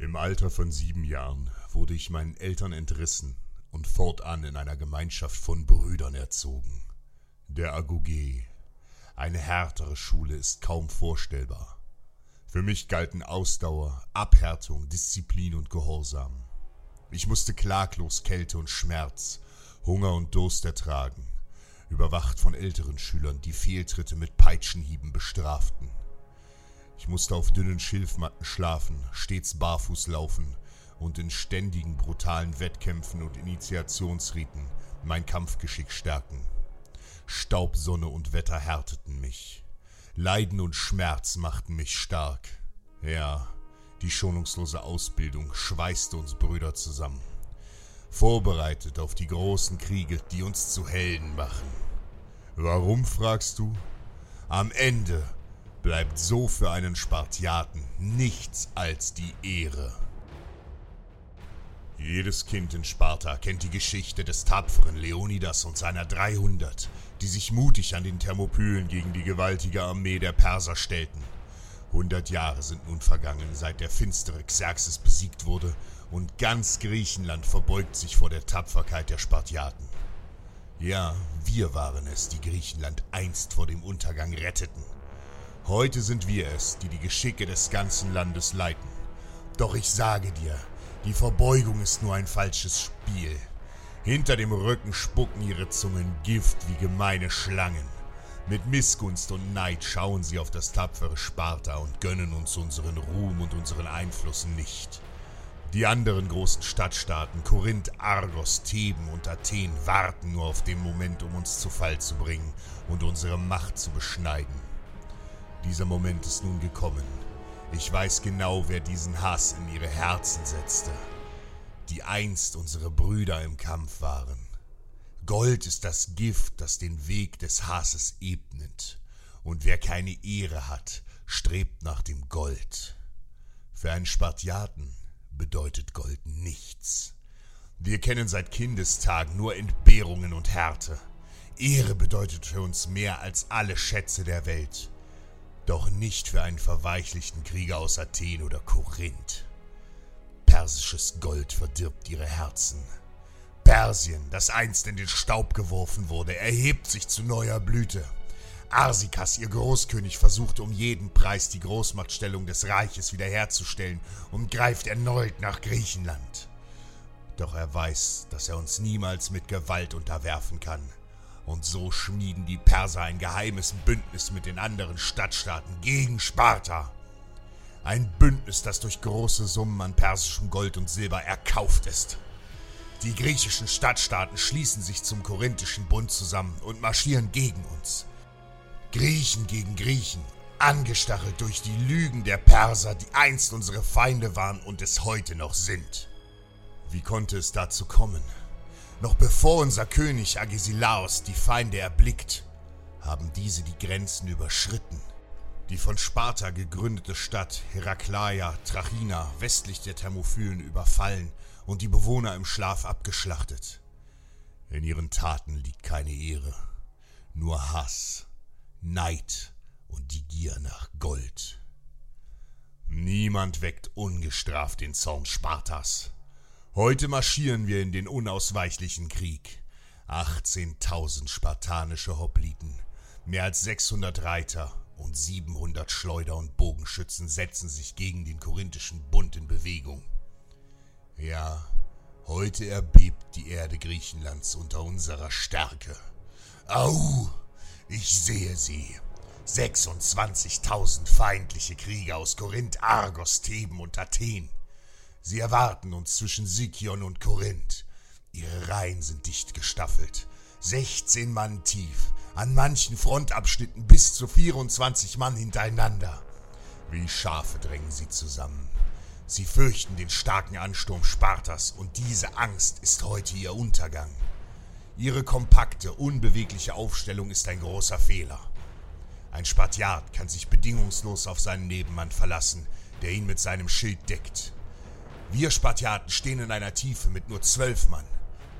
Im Alter von sieben Jahren wurde ich meinen Eltern entrissen und fortan in einer Gemeinschaft von Brüdern erzogen. Der Agogé. Eine härtere Schule ist kaum vorstellbar. Für mich galten Ausdauer, Abhärtung, Disziplin und Gehorsam. Ich musste klaglos Kälte und Schmerz, Hunger und Durst ertragen, überwacht von älteren Schülern, die Fehltritte mit Peitschenhieben bestraften. Ich musste auf dünnen Schilfmatten schlafen, stets barfuß laufen und in ständigen brutalen Wettkämpfen und Initiationsriten mein Kampfgeschick stärken. Staub, Sonne und Wetter härteten mich. Leiden und Schmerz machten mich stark. Ja, die schonungslose Ausbildung schweißte uns Brüder zusammen. Vorbereitet auf die großen Kriege, die uns zu Helden machen. Warum, fragst du? Am Ende bleibt so für einen Spartiaten nichts als die Ehre. Jedes Kind in Sparta kennt die Geschichte des tapferen Leonidas und seiner 300, die sich mutig an den Thermopylen gegen die gewaltige Armee der Perser stellten. Hundert Jahre sind nun vergangen, seit der finstere Xerxes besiegt wurde, und ganz Griechenland verbeugt sich vor der Tapferkeit der Spartiaten. Ja, wir waren es, die Griechenland einst vor dem Untergang retteten. Heute sind wir es, die die Geschicke des ganzen Landes leiten. Doch ich sage dir, die Verbeugung ist nur ein falsches Spiel. Hinter dem Rücken spucken ihre Zungen Gift wie gemeine Schlangen. Mit Missgunst und Neid schauen sie auf das tapfere Sparta und gönnen uns unseren Ruhm und unseren Einfluss nicht. Die anderen großen Stadtstaaten, Korinth, Argos, Theben und Athen, warten nur auf den Moment, um uns zu Fall zu bringen und unsere Macht zu beschneiden. Dieser Moment ist nun gekommen. Ich weiß genau, wer diesen Hass in ihre Herzen setzte, die einst unsere Brüder im Kampf waren. Gold ist das Gift, das den Weg des Hasses ebnet, und wer keine Ehre hat, strebt nach dem Gold. Für einen Spartiaten bedeutet Gold nichts. Wir kennen seit Kindestagen nur Entbehrungen und Härte. Ehre bedeutet für uns mehr als alle Schätze der Welt doch nicht für einen verweichlichten Krieger aus Athen oder Korinth. Persisches Gold verdirbt ihre Herzen. Persien, das einst in den Staub geworfen wurde, erhebt sich zu neuer Blüte. Arsikas, ihr Großkönig, versucht um jeden Preis die Großmachtstellung des Reiches wiederherzustellen und greift erneut nach Griechenland. Doch er weiß, dass er uns niemals mit Gewalt unterwerfen kann. Und so schmieden die Perser ein geheimes Bündnis mit den anderen Stadtstaaten gegen Sparta. Ein Bündnis, das durch große Summen an persischem Gold und Silber erkauft ist. Die griechischen Stadtstaaten schließen sich zum korinthischen Bund zusammen und marschieren gegen uns. Griechen gegen Griechen, angestachelt durch die Lügen der Perser, die einst unsere Feinde waren und es heute noch sind. Wie konnte es dazu kommen? Noch bevor unser König Agesilaos die Feinde erblickt, haben diese die Grenzen überschritten. Die von Sparta gegründete Stadt Herakleia, Trachina, westlich der Thermophylen überfallen und die Bewohner im Schlaf abgeschlachtet. In ihren Taten liegt keine Ehre, nur Hass, Neid und die Gier nach Gold. Niemand weckt ungestraft den Zorn Spartas. Heute marschieren wir in den unausweichlichen Krieg. 18.000 spartanische Hopliten, mehr als 600 Reiter und 700 Schleuder- und Bogenschützen setzen sich gegen den korinthischen Bund in Bewegung. Ja, heute erbebt die Erde Griechenlands unter unserer Stärke. Au, ich sehe sie. 26.000 feindliche Krieger aus Korinth, Argos, Theben und Athen. Sie erwarten uns zwischen Sikion und Korinth. Ihre Reihen sind dicht gestaffelt. 16 Mann tief, an manchen Frontabschnitten bis zu 24 Mann hintereinander. Wie Schafe drängen sie zusammen. Sie fürchten den starken Ansturm Spartas und diese Angst ist heute ihr Untergang. Ihre kompakte, unbewegliche Aufstellung ist ein großer Fehler. Ein Spartiat kann sich bedingungslos auf seinen Nebenmann verlassen, der ihn mit seinem Schild deckt. Wir Spartiaten stehen in einer Tiefe mit nur zwölf Mann.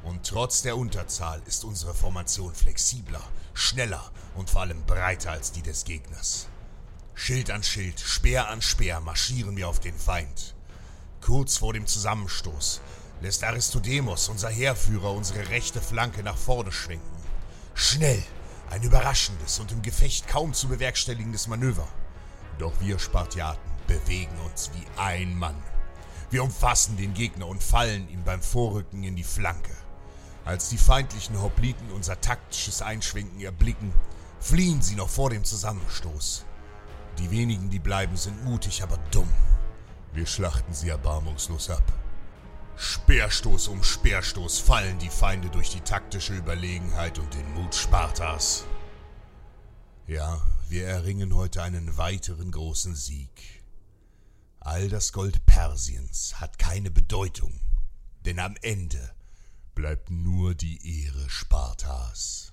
Und trotz der Unterzahl ist unsere Formation flexibler, schneller und vor allem breiter als die des Gegners. Schild an Schild, Speer an Speer marschieren wir auf den Feind. Kurz vor dem Zusammenstoß lässt Aristodemos, unser Heerführer, unsere rechte Flanke nach vorne schwenken. Schnell, ein überraschendes und im Gefecht kaum zu bewerkstelligendes Manöver. Doch wir Spartiaten bewegen uns wie ein Mann. Wir umfassen den Gegner und fallen ihm beim Vorrücken in die Flanke. Als die feindlichen Hopliten unser taktisches Einschwenken erblicken, fliehen sie noch vor dem Zusammenstoß. Die wenigen, die bleiben, sind mutig, aber dumm. Wir schlachten sie erbarmungslos ab. Speerstoß um Speerstoß fallen die Feinde durch die taktische Überlegenheit und den Mut Spartas. Ja, wir erringen heute einen weiteren großen Sieg. All das Gold Persiens hat keine Bedeutung, denn am Ende bleibt nur die Ehre Spartas.